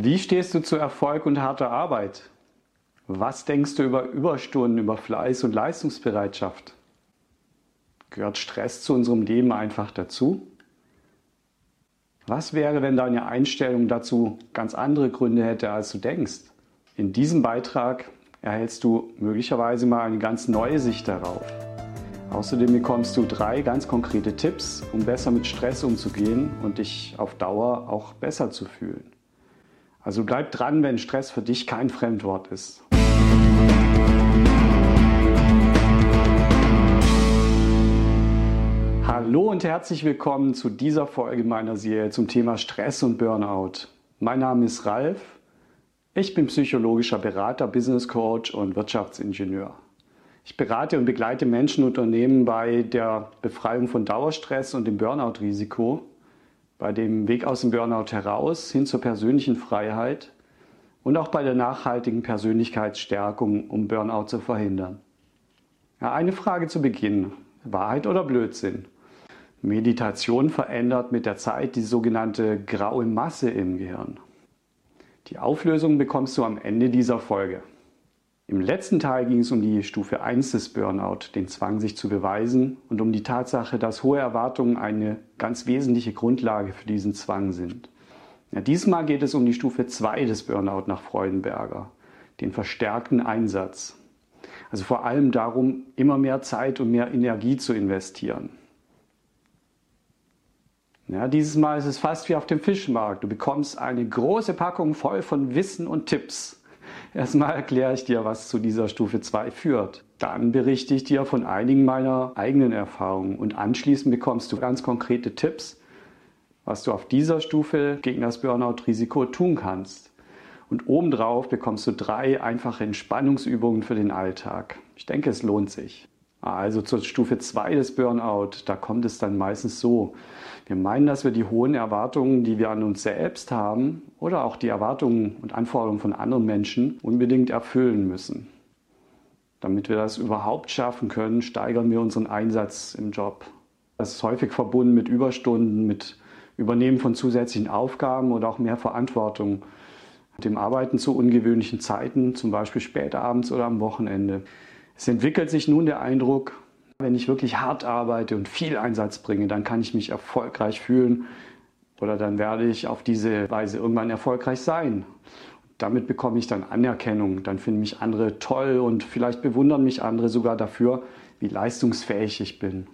Wie stehst du zu Erfolg und harter Arbeit? Was denkst du über Überstunden, über Fleiß und Leistungsbereitschaft? Gehört Stress zu unserem Leben einfach dazu? Was wäre, wenn deine Einstellung dazu ganz andere Gründe hätte, als du denkst? In diesem Beitrag erhältst du möglicherweise mal eine ganz neue Sicht darauf. Außerdem bekommst du drei ganz konkrete Tipps, um besser mit Stress umzugehen und dich auf Dauer auch besser zu fühlen. Also bleib dran, wenn Stress für dich kein Fremdwort ist. Hallo und herzlich willkommen zu dieser Folge meiner Serie zum Thema Stress und Burnout. Mein Name ist Ralf. Ich bin psychologischer Berater, Business Coach und Wirtschaftsingenieur. Ich berate und begleite Menschen und Unternehmen bei der Befreiung von Dauerstress und dem Burnout-Risiko bei dem Weg aus dem Burnout heraus hin zur persönlichen Freiheit und auch bei der nachhaltigen Persönlichkeitsstärkung, um Burnout zu verhindern. Ja, eine Frage zu Beginn. Wahrheit oder Blödsinn? Meditation verändert mit der Zeit die sogenannte graue Masse im Gehirn. Die Auflösung bekommst du am Ende dieser Folge. Im letzten Teil ging es um die Stufe 1 des Burnout, den Zwang, sich zu beweisen und um die Tatsache, dass hohe Erwartungen eine ganz wesentliche Grundlage für diesen Zwang sind. Ja, diesmal geht es um die Stufe 2 des Burnout nach Freudenberger, den verstärkten Einsatz. Also vor allem darum, immer mehr Zeit und mehr Energie zu investieren. Ja, dieses Mal ist es fast wie auf dem Fischmarkt. Du bekommst eine große Packung voll von Wissen und Tipps. Erstmal erkläre ich dir, was zu dieser Stufe 2 führt. Dann berichte ich dir von einigen meiner eigenen Erfahrungen und anschließend bekommst du ganz konkrete Tipps, was du auf dieser Stufe gegen das Burnout-Risiko tun kannst. Und obendrauf bekommst du drei einfache Entspannungsübungen für den Alltag. Ich denke, es lohnt sich. Also zur Stufe 2 des Burnout, da kommt es dann meistens so. Wir meinen, dass wir die hohen Erwartungen, die wir an uns selbst haben oder auch die Erwartungen und Anforderungen von anderen Menschen unbedingt erfüllen müssen. Damit wir das überhaupt schaffen können, steigern wir unseren Einsatz im Job. Das ist häufig verbunden mit Überstunden, mit Übernehmen von zusätzlichen Aufgaben oder auch mehr Verantwortung, mit dem Arbeiten zu ungewöhnlichen Zeiten, zum Beispiel spät abends oder am Wochenende. Es entwickelt sich nun der Eindruck, wenn ich wirklich hart arbeite und viel Einsatz bringe, dann kann ich mich erfolgreich fühlen oder dann werde ich auf diese Weise irgendwann erfolgreich sein. Damit bekomme ich dann Anerkennung, dann finden mich andere toll und vielleicht bewundern mich andere sogar dafür, wie leistungsfähig ich bin.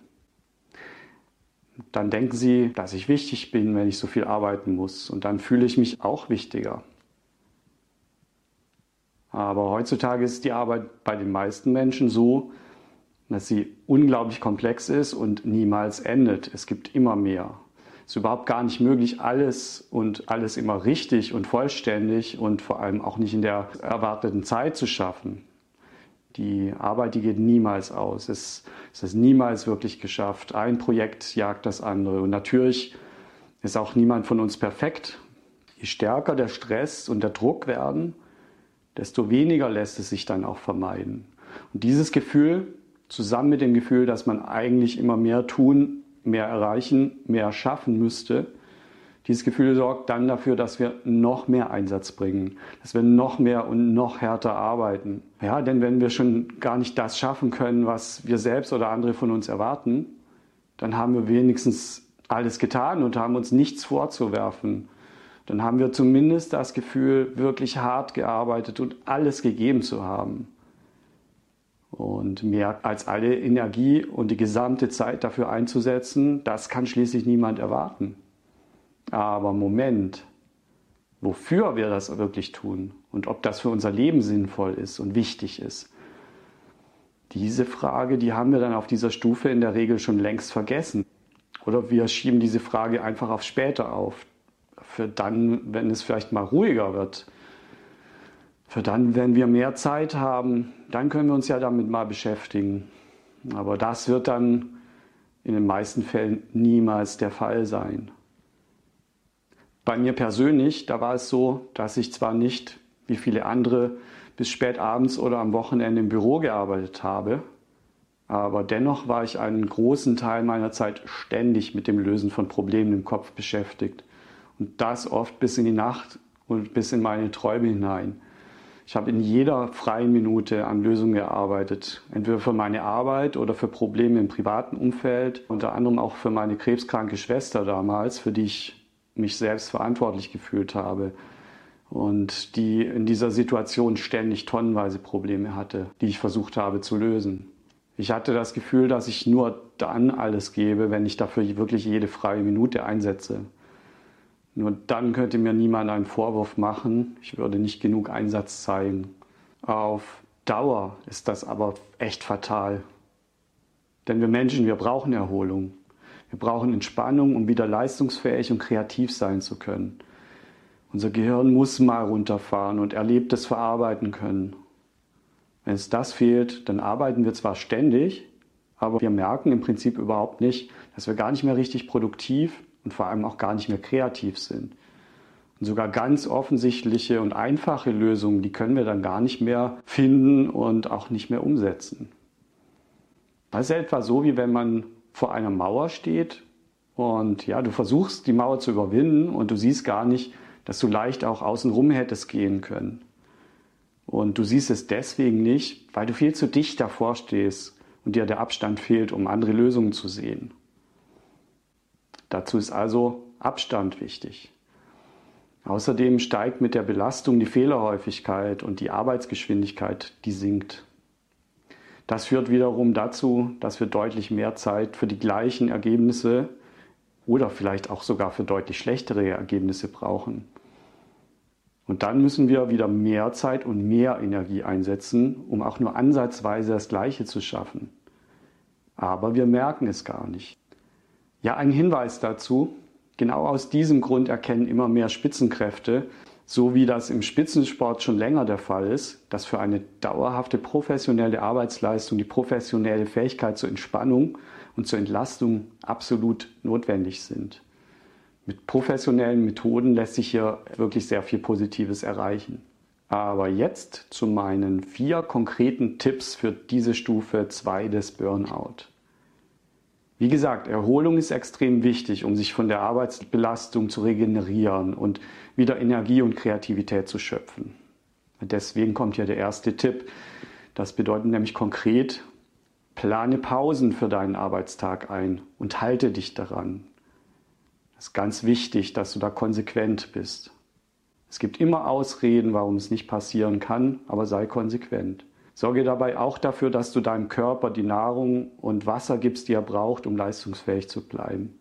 Dann denken sie, dass ich wichtig bin, wenn ich so viel arbeiten muss und dann fühle ich mich auch wichtiger. Aber heutzutage ist die Arbeit bei den meisten Menschen so, dass sie unglaublich komplex ist und niemals endet. Es gibt immer mehr. Es ist überhaupt gar nicht möglich, alles und alles immer richtig und vollständig und vor allem auch nicht in der erwarteten Zeit zu schaffen. Die Arbeit, die geht niemals aus. Es, es ist niemals wirklich geschafft. Ein Projekt jagt das andere. Und natürlich ist auch niemand von uns perfekt. Je stärker der Stress und der Druck werden, desto weniger lässt es sich dann auch vermeiden. Und dieses Gefühl, zusammen mit dem Gefühl, dass man eigentlich immer mehr tun, mehr erreichen, mehr schaffen müsste, dieses Gefühl sorgt dann dafür, dass wir noch mehr Einsatz bringen, dass wir noch mehr und noch härter arbeiten. Ja, denn wenn wir schon gar nicht das schaffen können, was wir selbst oder andere von uns erwarten, dann haben wir wenigstens alles getan und haben uns nichts vorzuwerfen dann haben wir zumindest das Gefühl, wirklich hart gearbeitet und alles gegeben zu haben. Und mehr als alle Energie und die gesamte Zeit dafür einzusetzen, das kann schließlich niemand erwarten. Aber Moment, wofür wir das wirklich tun und ob das für unser Leben sinnvoll ist und wichtig ist, diese Frage, die haben wir dann auf dieser Stufe in der Regel schon längst vergessen. Oder wir schieben diese Frage einfach auf später auf für dann, wenn es vielleicht mal ruhiger wird. Für dann, wenn wir mehr Zeit haben, dann können wir uns ja damit mal beschäftigen. Aber das wird dann in den meisten Fällen niemals der Fall sein. Bei mir persönlich, da war es so, dass ich zwar nicht wie viele andere bis spät abends oder am Wochenende im Büro gearbeitet habe, aber dennoch war ich einen großen Teil meiner Zeit ständig mit dem Lösen von Problemen im Kopf beschäftigt. Und das oft bis in die Nacht und bis in meine Träume hinein. Ich habe in jeder freien Minute an Lösungen gearbeitet, entweder für meine Arbeit oder für Probleme im privaten Umfeld, unter anderem auch für meine krebskranke Schwester damals, für die ich mich selbst verantwortlich gefühlt habe und die in dieser Situation ständig tonnenweise Probleme hatte, die ich versucht habe zu lösen. Ich hatte das Gefühl, dass ich nur dann alles gebe, wenn ich dafür wirklich jede freie Minute einsetze. Nur dann könnte mir niemand einen Vorwurf machen, ich würde nicht genug Einsatz zeigen. Auf Dauer ist das aber echt fatal. Denn wir Menschen, wir brauchen Erholung. Wir brauchen Entspannung, um wieder leistungsfähig und kreativ sein zu können. Unser Gehirn muss mal runterfahren und Erlebtes verarbeiten können. Wenn es das fehlt, dann arbeiten wir zwar ständig, aber wir merken im Prinzip überhaupt nicht, dass wir gar nicht mehr richtig produktiv und vor allem auch gar nicht mehr kreativ sind. Und sogar ganz offensichtliche und einfache Lösungen, die können wir dann gar nicht mehr finden und auch nicht mehr umsetzen. Das ist etwa so, wie wenn man vor einer Mauer steht und ja, du versuchst die Mauer zu überwinden und du siehst gar nicht, dass du leicht auch außenrum hättest gehen können. Und du siehst es deswegen nicht, weil du viel zu dicht davor stehst und dir der Abstand fehlt, um andere Lösungen zu sehen. Dazu ist also Abstand wichtig. Außerdem steigt mit der Belastung die Fehlerhäufigkeit und die Arbeitsgeschwindigkeit, die sinkt. Das führt wiederum dazu, dass wir deutlich mehr Zeit für die gleichen Ergebnisse oder vielleicht auch sogar für deutlich schlechtere Ergebnisse brauchen. Und dann müssen wir wieder mehr Zeit und mehr Energie einsetzen, um auch nur ansatzweise das Gleiche zu schaffen. Aber wir merken es gar nicht. Ja, ein Hinweis dazu. Genau aus diesem Grund erkennen immer mehr Spitzenkräfte, so wie das im Spitzensport schon länger der Fall ist, dass für eine dauerhafte professionelle Arbeitsleistung die professionelle Fähigkeit zur Entspannung und zur Entlastung absolut notwendig sind. Mit professionellen Methoden lässt sich hier wirklich sehr viel Positives erreichen. Aber jetzt zu meinen vier konkreten Tipps für diese Stufe 2 des Burnout. Wie gesagt, Erholung ist extrem wichtig, um sich von der Arbeitsbelastung zu regenerieren und wieder Energie und Kreativität zu schöpfen. Deswegen kommt hier der erste Tipp. Das bedeutet nämlich konkret, plane Pausen für deinen Arbeitstag ein und halte dich daran. Es ist ganz wichtig, dass du da konsequent bist. Es gibt immer Ausreden, warum es nicht passieren kann, aber sei konsequent. Sorge dabei auch dafür, dass du deinem Körper die Nahrung und Wasser gibst, die er braucht, um leistungsfähig zu bleiben.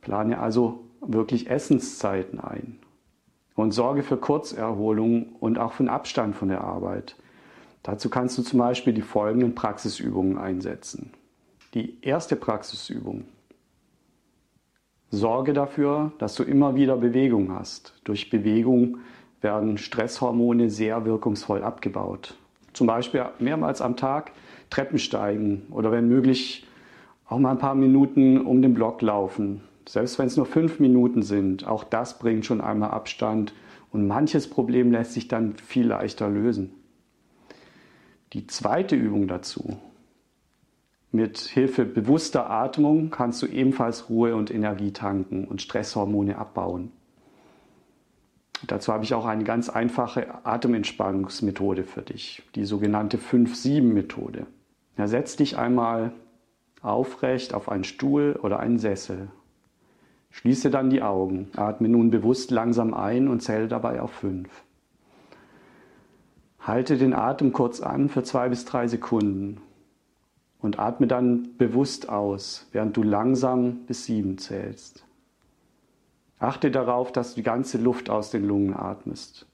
Plane also wirklich Essenszeiten ein. Und sorge für Kurzerholung und auch für den Abstand von der Arbeit. Dazu kannst du zum Beispiel die folgenden Praxisübungen einsetzen. Die erste Praxisübung. Sorge dafür, dass du immer wieder Bewegung hast. Durch Bewegung werden Stresshormone sehr wirkungsvoll abgebaut. Zum Beispiel mehrmals am Tag Treppen steigen oder wenn möglich auch mal ein paar Minuten um den Block laufen. Selbst wenn es nur fünf Minuten sind, auch das bringt schon einmal Abstand und manches Problem lässt sich dann viel leichter lösen. Die zweite Übung dazu. Mit Hilfe bewusster Atmung kannst du ebenfalls Ruhe und Energie tanken und Stresshormone abbauen. Dazu habe ich auch eine ganz einfache Atementspannungsmethode für dich, die sogenannte 5-7-Methode. Ja, setz dich einmal aufrecht auf einen Stuhl oder einen Sessel. Schließe dann die Augen, atme nun bewusst langsam ein und zähle dabei auf 5. Halte den Atem kurz an für zwei bis drei Sekunden und atme dann bewusst aus, während du langsam bis sieben zählst. Achte darauf, dass du die ganze Luft aus den Lungen atmest.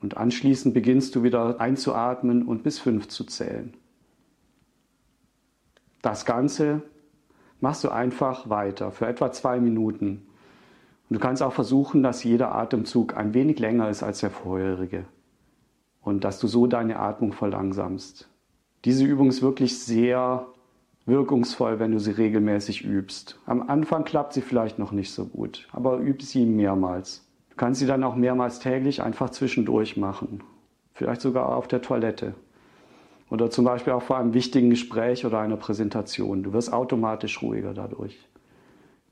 Und anschließend beginnst du wieder einzuatmen und bis fünf zu zählen. Das Ganze machst du einfach weiter für etwa zwei Minuten. Und du kannst auch versuchen, dass jeder Atemzug ein wenig länger ist als der vorherige. Und dass du so deine Atmung verlangsamst. Diese Übung ist wirklich sehr wirkungsvoll, wenn du sie regelmäßig übst. Am Anfang klappt sie vielleicht noch nicht so gut, aber üb sie mehrmals. Du kannst sie dann auch mehrmals täglich einfach zwischendurch machen. Vielleicht sogar auf der Toilette. Oder zum Beispiel auch vor einem wichtigen Gespräch oder einer Präsentation. Du wirst automatisch ruhiger dadurch.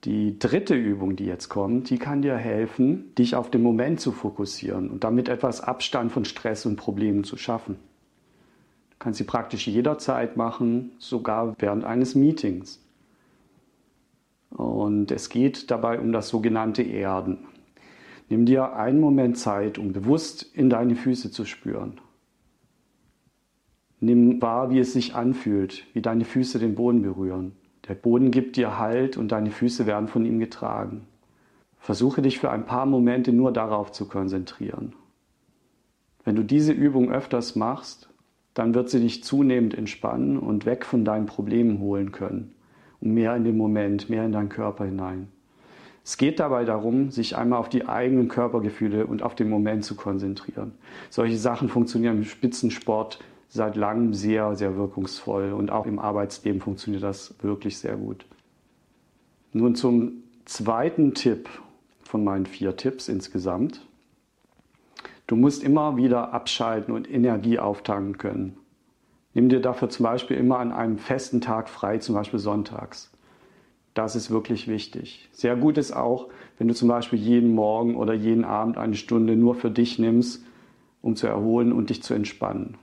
Die dritte Übung, die jetzt kommt, die kann dir helfen, dich auf den Moment zu fokussieren und damit etwas Abstand von Stress und Problemen zu schaffen. Du kannst sie praktisch jederzeit machen, sogar während eines Meetings. Und es geht dabei um das sogenannte Erden. Nimm dir einen Moment Zeit, um bewusst in deine Füße zu spüren. Nimm wahr, wie es sich anfühlt, wie deine Füße den Boden berühren. Der Boden gibt dir Halt und deine Füße werden von ihm getragen. Versuche dich für ein paar Momente nur darauf zu konzentrieren. Wenn du diese Übung öfters machst, dann wird sie dich zunehmend entspannen und weg von deinen Problemen holen können, um mehr in den Moment, mehr in deinen Körper hinein. Es geht dabei darum, sich einmal auf die eigenen Körpergefühle und auf den Moment zu konzentrieren. Solche Sachen funktionieren im Spitzensport seit langem sehr, sehr wirkungsvoll und auch im Arbeitsleben funktioniert das wirklich sehr gut. Nun zum zweiten Tipp von meinen vier Tipps insgesamt. Du musst immer wieder abschalten und Energie auftanken können. Nimm dir dafür zum Beispiel immer an einem festen Tag frei, zum Beispiel sonntags. Das ist wirklich wichtig. Sehr gut ist auch, wenn du zum Beispiel jeden Morgen oder jeden Abend eine Stunde nur für dich nimmst, um zu erholen und dich zu entspannen.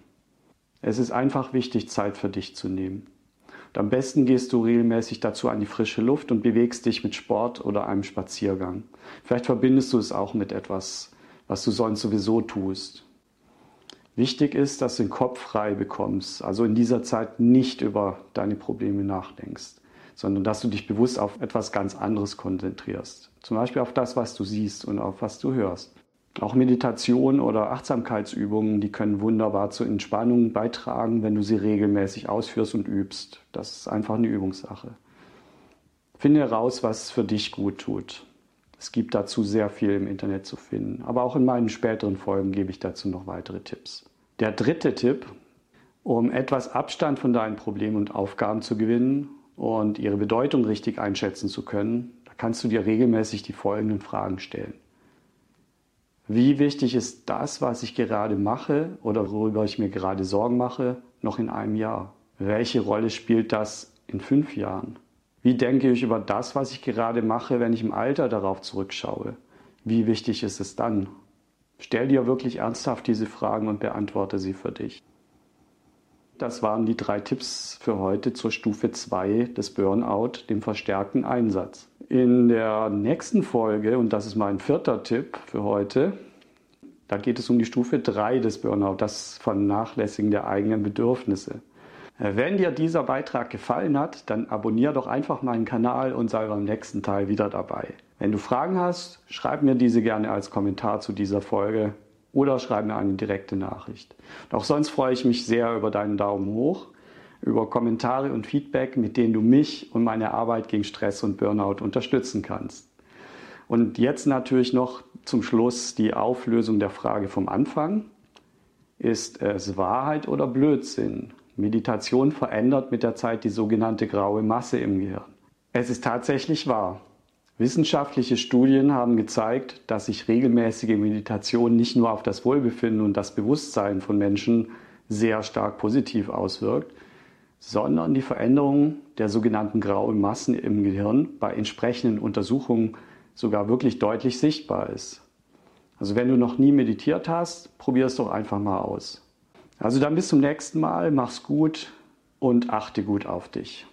Es ist einfach wichtig, Zeit für dich zu nehmen. Und am besten gehst du regelmäßig dazu an die frische Luft und bewegst dich mit Sport oder einem Spaziergang. Vielleicht verbindest du es auch mit etwas, was du sonst sowieso tust. Wichtig ist, dass du den Kopf frei bekommst, also in dieser Zeit nicht über deine Probleme nachdenkst sondern dass du dich bewusst auf etwas ganz anderes konzentrierst. Zum Beispiel auf das, was du siehst und auf was du hörst. Auch Meditation oder Achtsamkeitsübungen, die können wunderbar zur Entspannung beitragen, wenn du sie regelmäßig ausführst und übst. Das ist einfach eine Übungssache. Finde heraus, was für dich gut tut. Es gibt dazu sehr viel im Internet zu finden, aber auch in meinen späteren Folgen gebe ich dazu noch weitere Tipps. Der dritte Tipp, um etwas Abstand von deinen Problemen und Aufgaben zu gewinnen und ihre Bedeutung richtig einschätzen zu können, da kannst du dir regelmäßig die folgenden Fragen stellen. Wie wichtig ist das, was ich gerade mache oder worüber ich mir gerade Sorgen mache, noch in einem Jahr? Welche Rolle spielt das in fünf Jahren? Wie denke ich über das, was ich gerade mache, wenn ich im Alter darauf zurückschaue? Wie wichtig ist es dann? Stell dir wirklich ernsthaft diese Fragen und beantworte sie für dich. Das waren die drei Tipps für heute zur Stufe 2 des Burnout, dem verstärkten Einsatz. In der nächsten Folge, und das ist mein vierter Tipp für heute, da geht es um die Stufe 3 des Burnout, das Vernachlässigen der eigenen Bedürfnisse. Äh, wenn dir dieser Beitrag gefallen hat, dann abonniere doch einfach meinen Kanal und sei beim nächsten Teil wieder dabei. Wenn du Fragen hast, schreib mir diese gerne als Kommentar zu dieser Folge oder schreib mir eine direkte Nachricht. Auch sonst freue ich mich sehr über deinen Daumen hoch, über Kommentare und Feedback, mit denen du mich und meine Arbeit gegen Stress und Burnout unterstützen kannst. Und jetzt natürlich noch zum Schluss die Auflösung der Frage vom Anfang. Ist es Wahrheit oder Blödsinn? Meditation verändert mit der Zeit die sogenannte graue Masse im Gehirn. Es ist tatsächlich wahr. Wissenschaftliche Studien haben gezeigt, dass sich regelmäßige Meditation nicht nur auf das Wohlbefinden und das Bewusstsein von Menschen sehr stark positiv auswirkt, sondern die Veränderung der sogenannten grauen Massen im Gehirn bei entsprechenden Untersuchungen sogar wirklich deutlich sichtbar ist. Also wenn du noch nie meditiert hast, probier es doch einfach mal aus. Also dann bis zum nächsten Mal, mach's gut und achte gut auf dich.